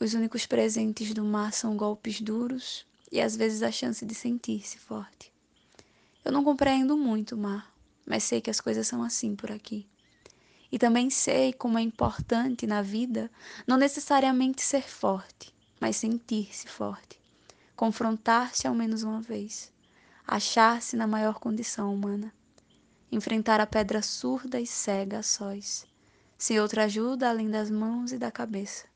Os únicos presentes do mar são golpes duros e às vezes a chance de sentir-se forte. Eu não compreendo muito o mar, mas sei que as coisas são assim por aqui. E também sei como é importante na vida não necessariamente ser forte, mas sentir-se forte, confrontar-se ao menos uma vez, achar-se na maior condição humana, enfrentar a pedra surda e cega a sós, sem outra ajuda além das mãos e da cabeça.